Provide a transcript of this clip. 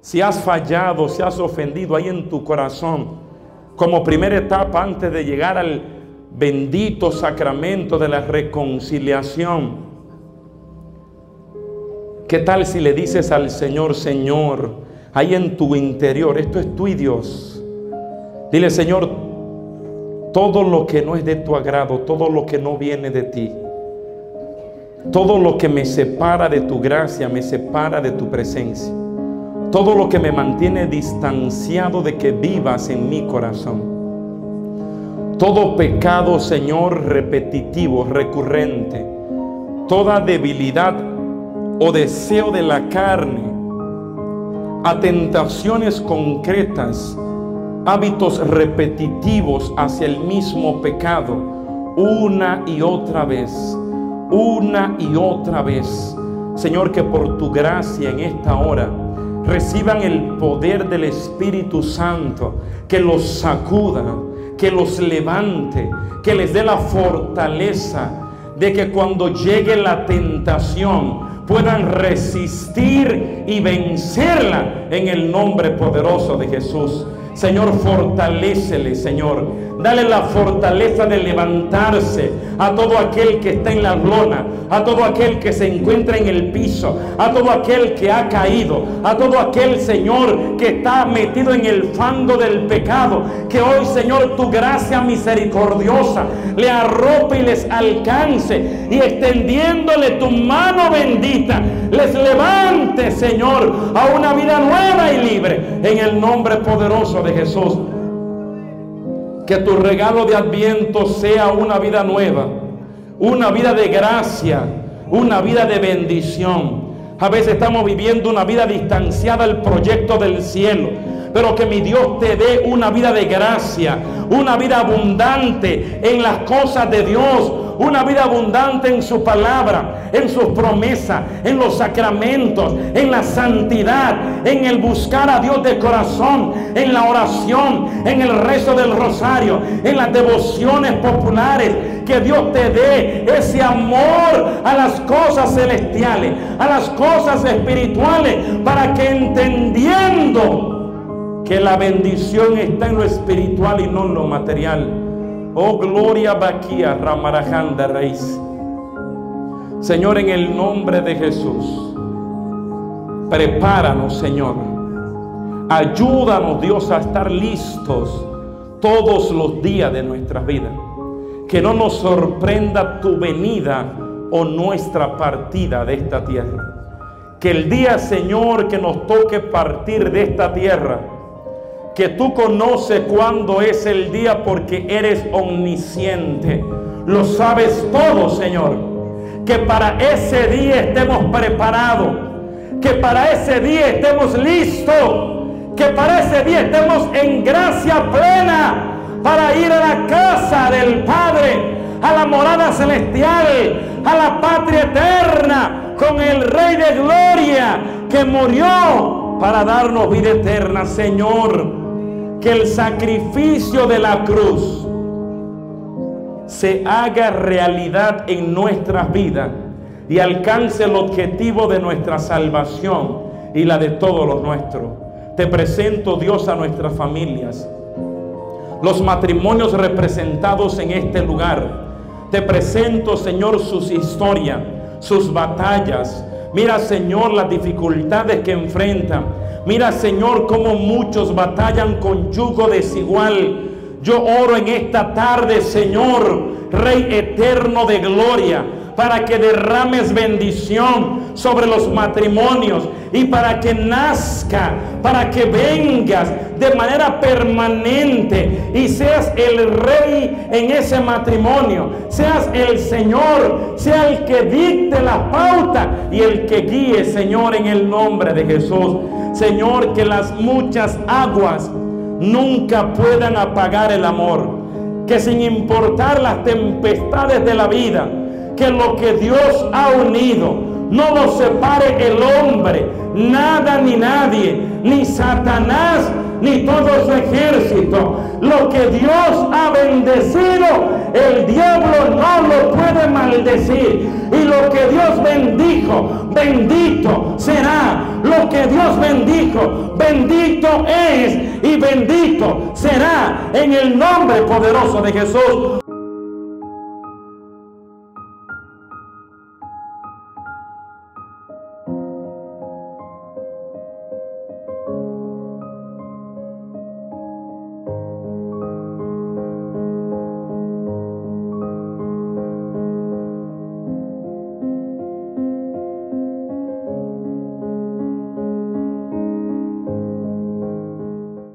si has fallado, si has ofendido ahí en tu corazón, como primera etapa antes de llegar al bendito sacramento de la reconciliación, ¿qué tal si le dices al Señor, Señor, ahí en tu interior, esto es y Dios? Dile, Señor, todo lo que no es de tu agrado, todo lo que no viene de ti, todo lo que me separa de tu gracia, me separa de tu presencia todo lo que me mantiene distanciado de que vivas en mi corazón. Todo pecado, Señor, repetitivo, recurrente, toda debilidad o deseo de la carne, a tentaciones concretas, hábitos repetitivos hacia el mismo pecado, una y otra vez, una y otra vez. Señor, que por tu gracia en esta hora, reciban el poder del Espíritu Santo, que los sacuda, que los levante, que les dé la fortaleza de que cuando llegue la tentación puedan resistir y vencerla en el nombre poderoso de Jesús. Señor, fortalecele, Señor. Dale la fortaleza de levantarse a todo aquel que está en la lona, a todo aquel que se encuentra en el piso, a todo aquel que ha caído, a todo aquel, Señor, que está metido en el fango del pecado. Que hoy, Señor, tu gracia misericordiosa le arrope y les alcance y extendiéndole tu mano bendita, les levante, Señor, a una vida nueva y libre en el nombre poderoso de Jesús. Que tu regalo de adviento sea una vida nueva, una vida de gracia, una vida de bendición. A veces estamos viviendo una vida distanciada del proyecto del cielo. Pero que mi Dios te dé una vida de gracia, una vida abundante en las cosas de Dios, una vida abundante en su palabra, en sus promesas, en los sacramentos, en la santidad, en el buscar a Dios de corazón, en la oración, en el rezo del rosario, en las devociones populares. Que Dios te dé ese amor a las cosas celestiales, a las cosas espirituales, para que entendiendo que la bendición está en lo espiritual y no en lo material Oh, gloria Baquía, Ramarajanda Reis. Señor, en el nombre de Jesús, prepáranos, Señor. Ayúdanos, Dios, a estar listos todos los días de nuestra vida. Que no nos sorprenda tu venida o nuestra partida de esta tierra. Que el día, Señor, que nos toque partir de esta tierra, que tú conoces cuándo es el día porque eres omnisciente. Lo sabes todo, Señor. Que para ese día estemos preparados. Que para ese día estemos listos. Que para ese día estemos en gracia plena para ir a la casa del Padre, a la morada celestial, a la patria eterna, con el Rey de Gloria que murió para darnos vida eterna, Señor que el sacrificio de la cruz se haga realidad en nuestras vidas y alcance el objetivo de nuestra salvación y la de todos los nuestros. Te presento, Dios, a nuestras familias, los matrimonios representados en este lugar. Te presento, Señor, sus historias, sus batallas. Mira, Señor, las dificultades que enfrentan Mira, Señor, cómo muchos batallan con yugo desigual. Yo oro en esta tarde, Señor, Rey eterno de gloria, para que derrames bendición sobre los matrimonios y para que nazca, para que vengas de manera permanente y seas el rey en ese matrimonio, seas el Señor, sea el que dicte la pauta y el que guíe, Señor, en el nombre de Jesús. Señor, que las muchas aguas nunca puedan apagar el amor. Que sin importar las tempestades de la vida, que lo que Dios ha unido no lo separe el hombre, nada ni nadie, ni Satanás, ni todo su ejército. Lo que Dios ha bendecido, el diablo no lo puede maldecir. Y lo que Dios bendijo, bendito será. Lo que Dios bendijo, bendito es y bendito será en el nombre poderoso de Jesús.